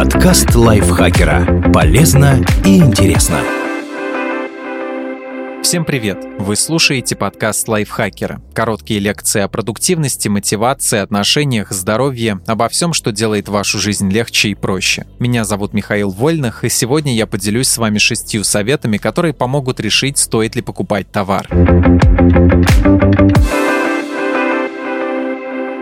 Подкаст лайфхакера. Полезно и интересно. Всем привет! Вы слушаете подкаст лайфхакера. Короткие лекции о продуктивности, мотивации, отношениях, здоровье, обо всем, что делает вашу жизнь легче и проще. Меня зовут Михаил Вольных, и сегодня я поделюсь с вами шестью советами, которые помогут решить, стоит ли покупать товар.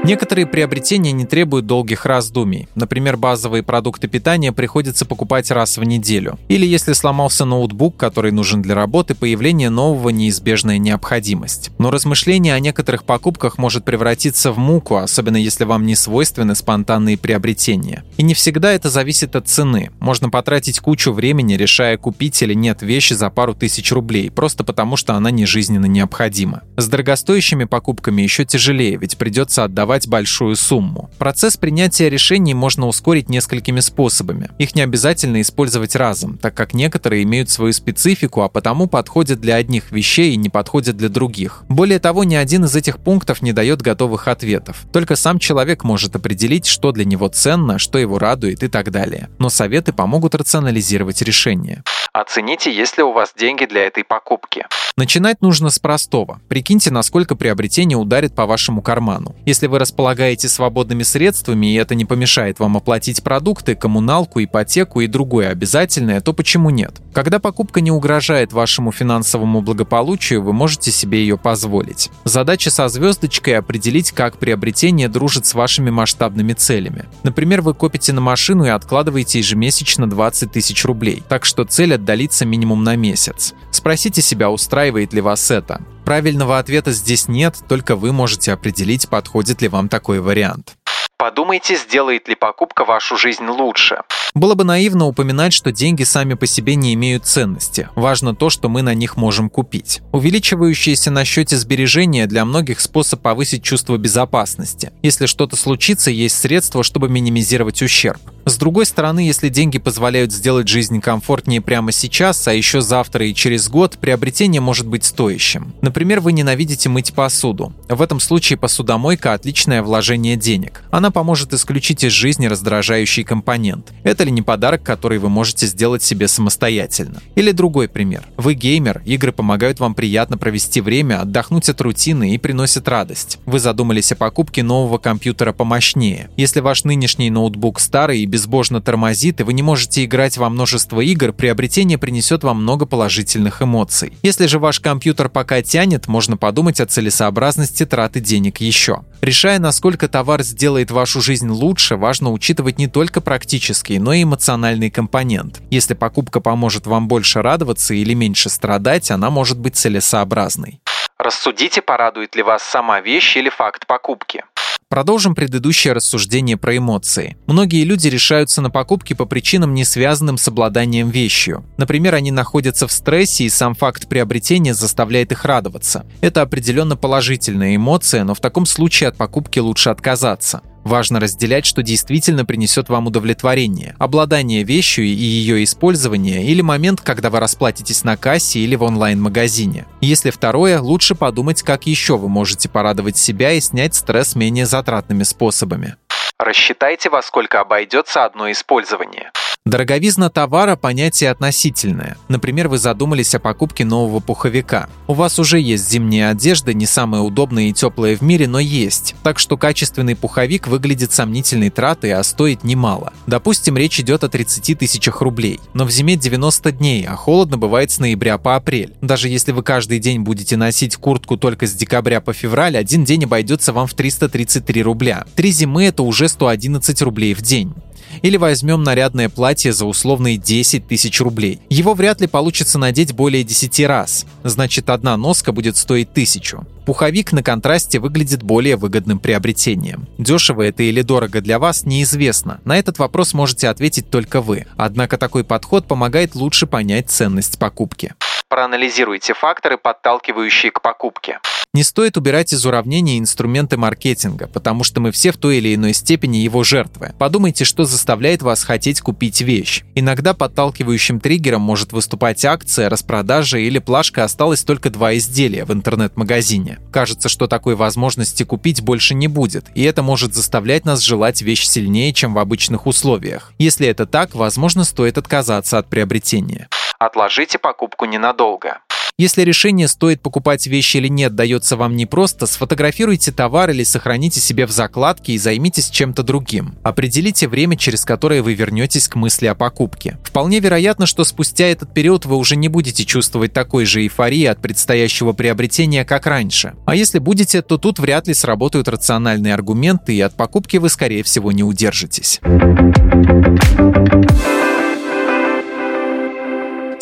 Некоторые приобретения не требуют долгих раздумий. Например, базовые продукты питания приходится покупать раз в неделю. Или если сломался ноутбук, который нужен для работы, появление нового неизбежная необходимость. Но размышление о некоторых покупках может превратиться в муку, особенно если вам не свойственны спонтанные приобретения. И не всегда это зависит от цены. Можно потратить кучу времени, решая, купить или нет вещи за пару тысяч рублей, просто потому что она не жизненно необходима. С дорогостоящими покупками еще тяжелее, ведь придется отдавать отдавать большую сумму. Процесс принятия решений можно ускорить несколькими способами. Их не обязательно использовать разом, так как некоторые имеют свою специфику, а потому подходят для одних вещей и не подходят для других. Более того, ни один из этих пунктов не дает готовых ответов. Только сам человек может определить, что для него ценно, что его радует и так далее. Но советы помогут рационализировать решение. Оцените, есть ли у вас деньги для этой покупки. Начинать нужно с простого. Прикиньте, насколько приобретение ударит по вашему карману. Если вы располагаете свободными средствами, и это не помешает вам оплатить продукты, коммуналку, ипотеку и другое обязательное, то почему нет? Когда покупка не угрожает вашему финансовому благополучию, вы можете себе ее позволить. Задача со звездочкой – определить, как приобретение дружит с вашими масштабными целями. Например, вы копите на машину и откладываете ежемесячно 20 тысяч рублей, так что цель отдалится минимум на месяц. Спросите себя, устраивает ли вас это. Правильного ответа здесь нет, только вы можете определить, подходит ли вам такой вариант. Подумайте, сделает ли покупка вашу жизнь лучше. Было бы наивно упоминать, что деньги сами по себе не имеют ценности. Важно то, что мы на них можем купить. Увеличивающиеся на счете сбережения для многих способ повысить чувство безопасности. Если что-то случится, есть средства, чтобы минимизировать ущерб. С другой стороны, если деньги позволяют сделать жизнь комфортнее прямо сейчас, а еще завтра и через год, приобретение может быть стоящим. Например, вы ненавидите мыть посуду. В этом случае посудомойка – отличное вложение денег. Она поможет исключить из жизни раздражающий компонент. Это ли не подарок, который вы можете сделать себе самостоятельно? Или другой пример. Вы геймер, игры помогают вам приятно провести время, отдохнуть от рутины и приносят радость. Вы задумались о покупке нового компьютера помощнее. Если ваш нынешний ноутбук старый и без безбожно тормозит, и вы не можете играть во множество игр, приобретение принесет вам много положительных эмоций. Если же ваш компьютер пока тянет, можно подумать о целесообразности траты денег еще. Решая, насколько товар сделает вашу жизнь лучше, важно учитывать не только практический, но и эмоциональный компонент. Если покупка поможет вам больше радоваться или меньше страдать, она может быть целесообразной. Рассудите, порадует ли вас сама вещь или факт покупки. Продолжим предыдущее рассуждение про эмоции. Многие люди решаются на покупки по причинам, не связанным с обладанием вещью. Например, они находятся в стрессе, и сам факт приобретения заставляет их радоваться. Это определенно положительная эмоция, но в таком случае от покупки лучше отказаться. Важно разделять, что действительно принесет вам удовлетворение. Обладание вещью и ее использование или момент, когда вы расплатитесь на кассе или в онлайн-магазине. Если второе, лучше подумать, как еще вы можете порадовать себя и снять стресс менее затратными способами. Рассчитайте, во сколько обойдется одно использование. Дороговизна товара – понятие относительное. Например, вы задумались о покупке нового пуховика. У вас уже есть зимняя одежда, не самая удобная и теплая в мире, но есть. Так что качественный пуховик выглядит сомнительной тратой, а стоит немало. Допустим, речь идет о 30 тысячах рублей. Но в зиме 90 дней, а холодно бывает с ноября по апрель. Даже если вы каждый день будете носить куртку только с декабря по февраль, один день обойдется вам в 333 рубля. Три зимы – это уже 111 рублей в день. Или возьмем нарядное платье за условные 10 тысяч рублей. Его вряд ли получится надеть более 10 раз. Значит, одна носка будет стоить тысячу. Пуховик на контрасте выглядит более выгодным приобретением. Дешево это или дорого для вас, неизвестно. На этот вопрос можете ответить только вы. Однако такой подход помогает лучше понять ценность покупки. Проанализируйте факторы, подталкивающие к покупке. Не стоит убирать из уравнения инструменты маркетинга, потому что мы все в той или иной степени его жертвы. Подумайте, что заставляет вас хотеть купить вещь. Иногда подталкивающим триггером может выступать акция, распродажа или плашка «осталось только два изделия» в интернет-магазине. Кажется, что такой возможности купить больше не будет, и это может заставлять нас желать вещь сильнее, чем в обычных условиях. Если это так, возможно, стоит отказаться от приобретения. Отложите покупку ненадолго. Если решение, стоит покупать вещи или нет, дается вам непросто, сфотографируйте товар или сохраните себе в закладке и займитесь чем-то другим. Определите время, через которое вы вернетесь к мысли о покупке. Вполне вероятно, что спустя этот период вы уже не будете чувствовать такой же эйфории от предстоящего приобретения, как раньше. А если будете, то тут вряд ли сработают рациональные аргументы, и от покупки вы, скорее всего, не удержитесь.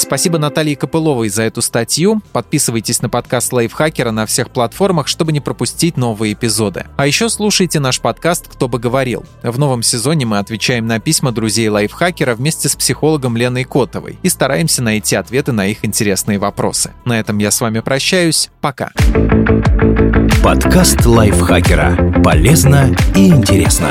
Спасибо Наталье Копыловой за эту статью. Подписывайтесь на подкаст Лайфхакера на всех платформах, чтобы не пропустить новые эпизоды. А еще слушайте наш подкаст «Кто бы говорил». В новом сезоне мы отвечаем на письма друзей Лайфхакера вместе с психологом Леной Котовой и стараемся найти ответы на их интересные вопросы. На этом я с вами прощаюсь. Пока. Подкаст Лайфхакера. Полезно и интересно.